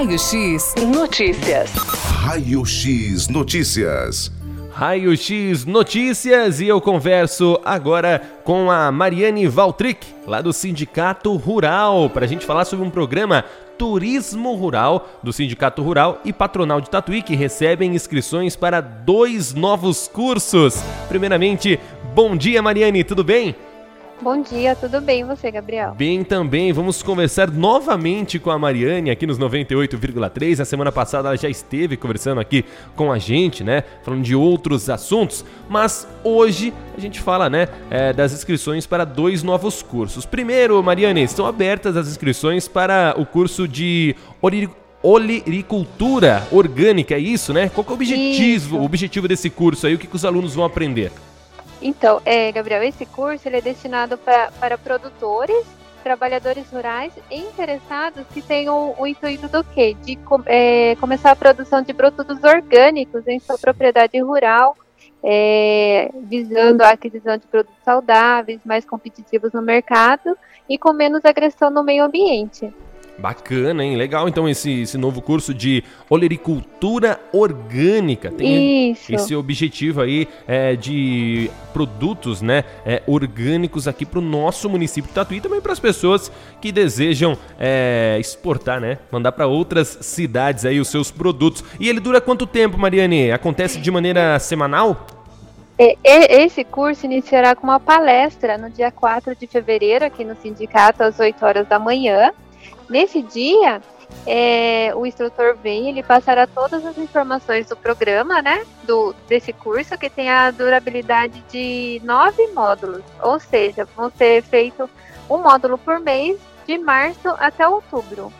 Raio X Notícias. Raio X Notícias. Raio X Notícias e eu converso agora com a Mariane Valtric, lá do Sindicato Rural, para a gente falar sobre um programa Turismo Rural do Sindicato Rural e Patronal de Tatuí que recebem inscrições para dois novos cursos. Primeiramente, bom dia Mariane, tudo bem? Bom dia, tudo bem e você, Gabriel? Bem também, vamos conversar novamente com a Mariane aqui nos 98,3. Na semana passada ela já esteve conversando aqui com a gente, né? Falando de outros assuntos, mas hoje a gente fala, né, é, das inscrições para dois novos cursos. Primeiro, Mariane, estão abertas as inscrições para o curso de olericultura orgânica, é isso, né? Qual é o objetivo, o objetivo desse curso aí? O que, que os alunos vão aprender? Então, é, Gabriel, esse curso ele é destinado pra, para produtores, trabalhadores rurais e interessados que tenham o intuito do quê? De é, começar a produção de produtos orgânicos em sua propriedade rural, é, visando a aquisição de produtos saudáveis, mais competitivos no mercado e com menos agressão no meio ambiente. Bacana, hein? Legal, então, esse, esse novo curso de olericultura orgânica. Tem Isso. esse objetivo aí é, de produtos né, é, orgânicos aqui para o nosso município de Tatuí e também para as pessoas que desejam é, exportar, né? Mandar para outras cidades aí os seus produtos. E ele dura quanto tempo, Mariane? Acontece de maneira semanal? É, esse curso iniciará com uma palestra no dia 4 de fevereiro, aqui no sindicato, às 8 horas da manhã. Nesse dia, é, o instrutor vem, ele passará todas as informações do programa, né, do, desse curso, que tem a durabilidade de nove módulos, ou seja, vão ser feito um módulo por mês, de março até outubro.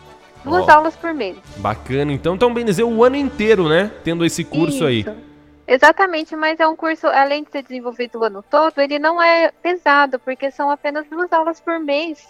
Duas oh, aulas por mês. Bacana, então, então bem dizer, o ano inteiro, né, tendo esse curso Isso. aí. Exatamente, mas é um curso, além de ser desenvolvido o ano todo, ele não é pesado, porque são apenas duas aulas por mês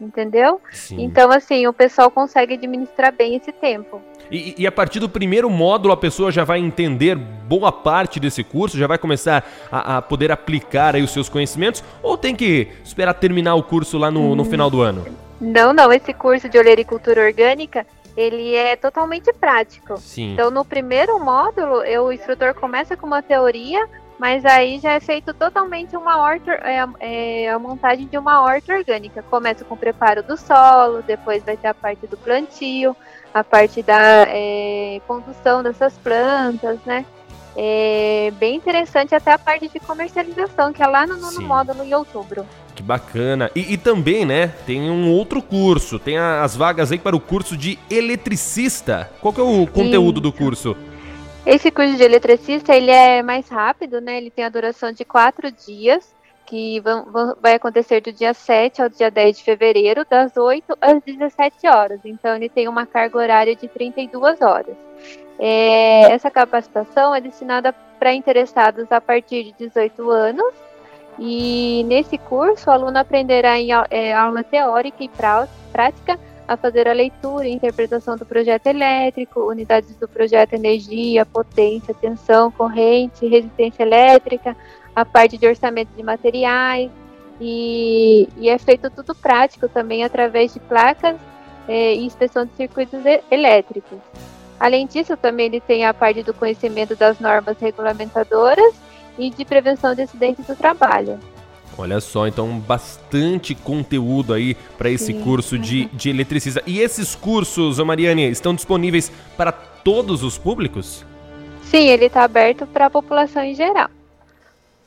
entendeu? Sim. Então, assim, o pessoal consegue administrar bem esse tempo. E, e, a partir do primeiro módulo a pessoa já vai entender boa parte desse curso, já vai começar a, a poder aplicar aí os seus conhecimentos, ou tem que esperar terminar o curso lá no, hum. no final do ano? Não, não, esse curso de olericultura orgânica, ele é totalmente prático. Sim. Então, no primeiro módulo, eu, o instrutor começa com uma teoria, mas aí já é feito totalmente uma horta, é, é, a montagem de uma horta orgânica. Começa com o preparo do solo, depois vai ter a parte do plantio, a parte da é, condução dessas plantas, né? É bem interessante até a parte de comercialização, que é lá no nono módulo em outubro. Que bacana. E, e, também, né, tem um outro curso, tem as vagas aí para o curso de eletricista. Qual que é o conteúdo do curso? Esse curso de eletricista ele é mais rápido, né? Ele tem a duração de quatro dias, que vão, vão, vai acontecer do dia 7 ao dia 10 de fevereiro, das 8 às 17 horas. Então, ele tem uma carga horária de 32 horas. É, essa capacitação é destinada para interessados a partir de 18 anos. E nesse curso, o aluno aprenderá em é, aula teórica e prática a fazer a leitura e interpretação do projeto elétrico, unidades do projeto energia, potência, tensão, corrente, resistência elétrica, a parte de orçamento de materiais, e, e é feito tudo prático também através de placas é, e inspeção de circuitos elétricos. Além disso, também ele tem a parte do conhecimento das normas regulamentadoras e de prevenção de acidentes do trabalho. Olha só, então bastante conteúdo aí para esse Sim. curso de, de eletricista. E esses cursos, Mariane, estão disponíveis para todos os públicos? Sim, ele está aberto para a população em geral.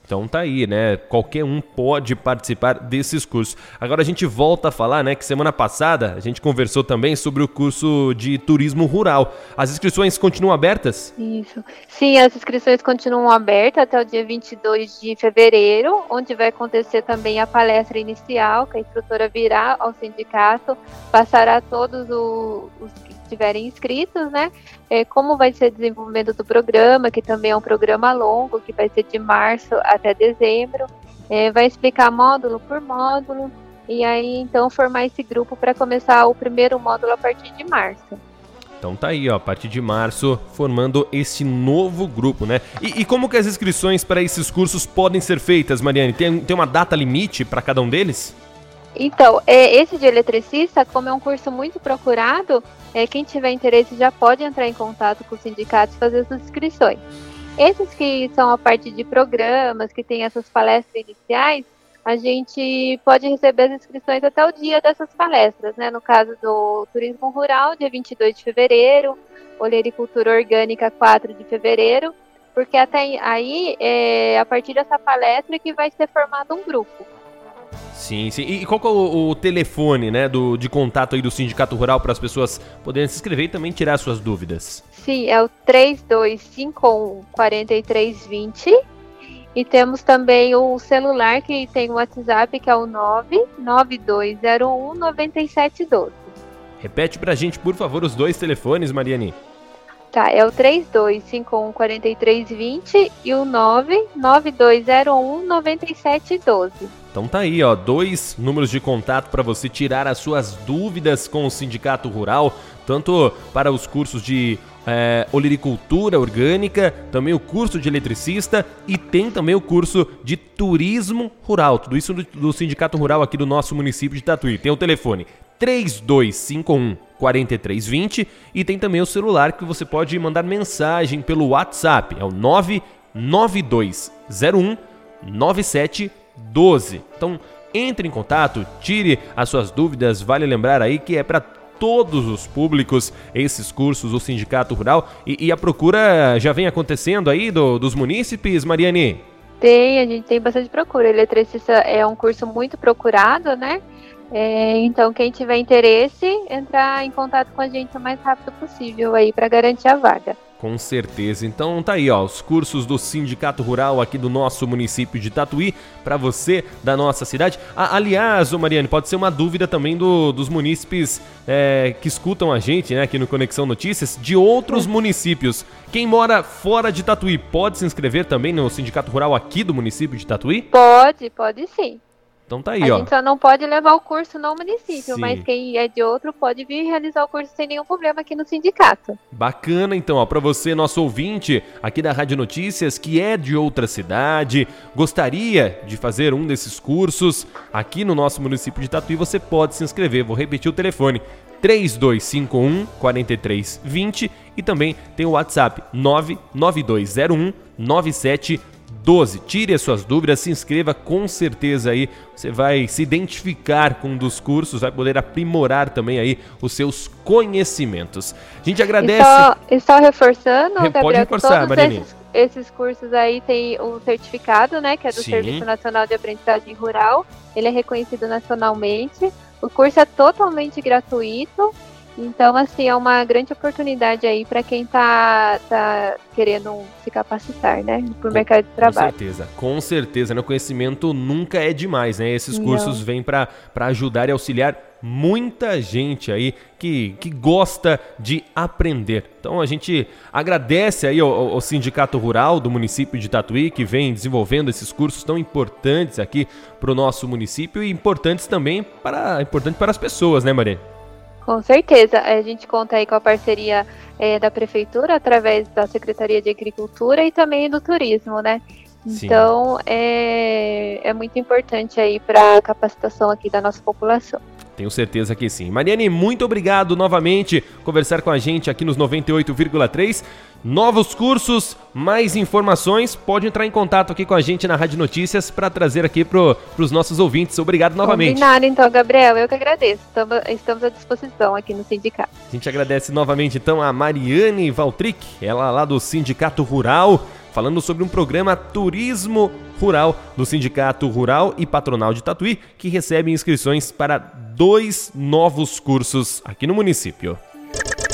Então tá aí, né? Qualquer um pode participar desses cursos. Agora a gente volta a falar, né, que semana passada a gente conversou também sobre o curso de turismo rural. As inscrições continuam abertas? Isso. Sim, as inscrições continuam abertas até o dia 22 de fevereiro, onde vai acontecer também a palestra inicial, que a instrutora virá ao sindicato, passará todos os estiverem inscritos, né? É, como vai ser o desenvolvimento do programa, que também é um programa longo, que vai ser de março até dezembro. É, vai explicar módulo por módulo, e aí então formar esse grupo para começar o primeiro módulo a partir de março. Então tá aí, ó, a partir de março, formando esse novo grupo, né? E, e como que as inscrições para esses cursos podem ser feitas, Mariane? Tem, tem uma data limite para cada um deles? Então, é, esse de eletricista, como é um curso muito procurado, é, quem tiver interesse já pode entrar em contato com os sindicatos e fazer as inscrições. Esses que são a parte de programas, que tem essas palestras iniciais, a gente pode receber as inscrições até o dia dessas palestras, né? No caso do turismo rural, dia 22 de fevereiro, olericultura orgânica, 4 de fevereiro, porque até aí, é, a partir dessa palestra que vai ser formado um grupo. Sim, sim. E qual é o, o, telefone, né, do, de contato aí do Sindicato Rural para as pessoas poderem se inscrever e também tirar suas dúvidas? Sim, é o 3251 4320. E temos também o celular que tem o WhatsApp, que é o 99201 9712. Repete pra gente, por favor, os dois telefones, Mariane. Tá, é o 3251 4320 e o 99201 9712. Então tá aí, ó, dois números de contato para você tirar as suas dúvidas com o Sindicato Rural, tanto para os cursos de é, orgânica, também o curso de eletricista e tem também o curso de turismo rural. Tudo isso do, do Sindicato Rural aqui do nosso município de Tatuí. Tem o telefone 3251 4320 e tem também o celular que você pode mandar mensagem pelo WhatsApp. É o 99201 9712. Então, entre em contato, tire as suas dúvidas. Vale lembrar aí que é para todos os públicos esses cursos do Sindicato Rural e, e a procura já vem acontecendo aí do, dos munícipes, Mariane? Tem, a gente tem bastante procura. Eletricista é um curso muito procurado, né? É, então, quem tiver interesse, entrar em contato com a gente o mais rápido possível aí para garantir a vaga. Com certeza. Então tá aí, ó, os cursos do Sindicato Rural aqui do nosso município de Tatuí para você da nossa cidade. Ah, aliás, ô Mariane, pode ser uma dúvida também do, dos munícipes é, que escutam a gente, né, aqui no Conexão Notícias, de outros municípios. Quem mora fora de Tatuí pode se inscrever também no Sindicato Rural aqui do município de Tatuí? Pode, pode sim. Então tá aí, a ó. A gente só não pode levar o curso no município, Sim. mas quem é de outro pode vir realizar o curso sem nenhum problema aqui no sindicato. Bacana, então, ó, para você, nosso ouvinte aqui da Rádio Notícias, que é de outra cidade, gostaria de fazer um desses cursos aqui no nosso município de Tatuí, você pode se inscrever. Vou repetir o telefone: 3251 4320 e também tem o WhatsApp 99201 97 12. Tire as suas dúvidas, se inscreva com certeza aí. Você vai se identificar com um dos cursos, vai poder aprimorar também aí os seus conhecimentos. A gente agradece. E só, e só reforçando, Pode Gabriel, reforçar, Mariane. Esses, esses, cursos aí tem o certificado, né, que é do Sim. Serviço Nacional de Aprendizagem Rural. Ele é reconhecido nacionalmente. O curso é totalmente gratuito então, assim, é uma grande oportunidade aí para quem está tá querendo se capacitar, né, para o mercado de trabalho. Com certeza, com certeza, né? O conhecimento nunca é demais, né? Esses cursos Não. vêm para ajudar e auxiliar muita gente aí que, que gosta de aprender. Então a gente agradece aí ao, ao, Sindicato Rural do município de Tatuí que vem desenvolvendo esses cursos tão importantes aqui para o nosso município e importantes também para, importante para as pessoas, né, Maria? Com certeza. A gente conta aí com a parceria é, da Prefeitura, através da Secretaria de Agricultura e também do Turismo, né? Sim. Então, é, é muito importante aí para a capacitação aqui da nossa população. Tenho certeza que sim. Mariane, muito obrigado novamente conversar com a gente aqui nos 98,3. Novos cursos, mais informações, pode entrar em contato aqui com a gente na Rádio Notícias para trazer aqui para os nossos ouvintes. Obrigado novamente. Combinado então, Gabriel. Eu que agradeço. Estamos, estamos à disposição aqui no sindicato. A gente agradece novamente então a Mariane Valtric, ela lá do Sindicato Rural falando sobre um programa Turismo Rural do Sindicato Rural e Patronal de Tatuí, que recebe inscrições para dois novos cursos aqui no município.